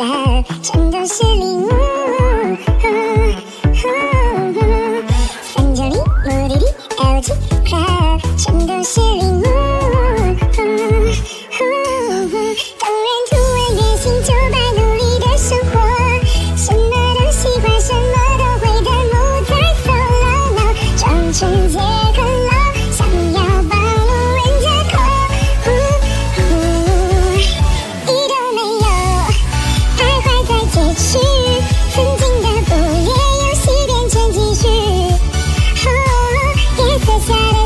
love 全都是礼物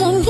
done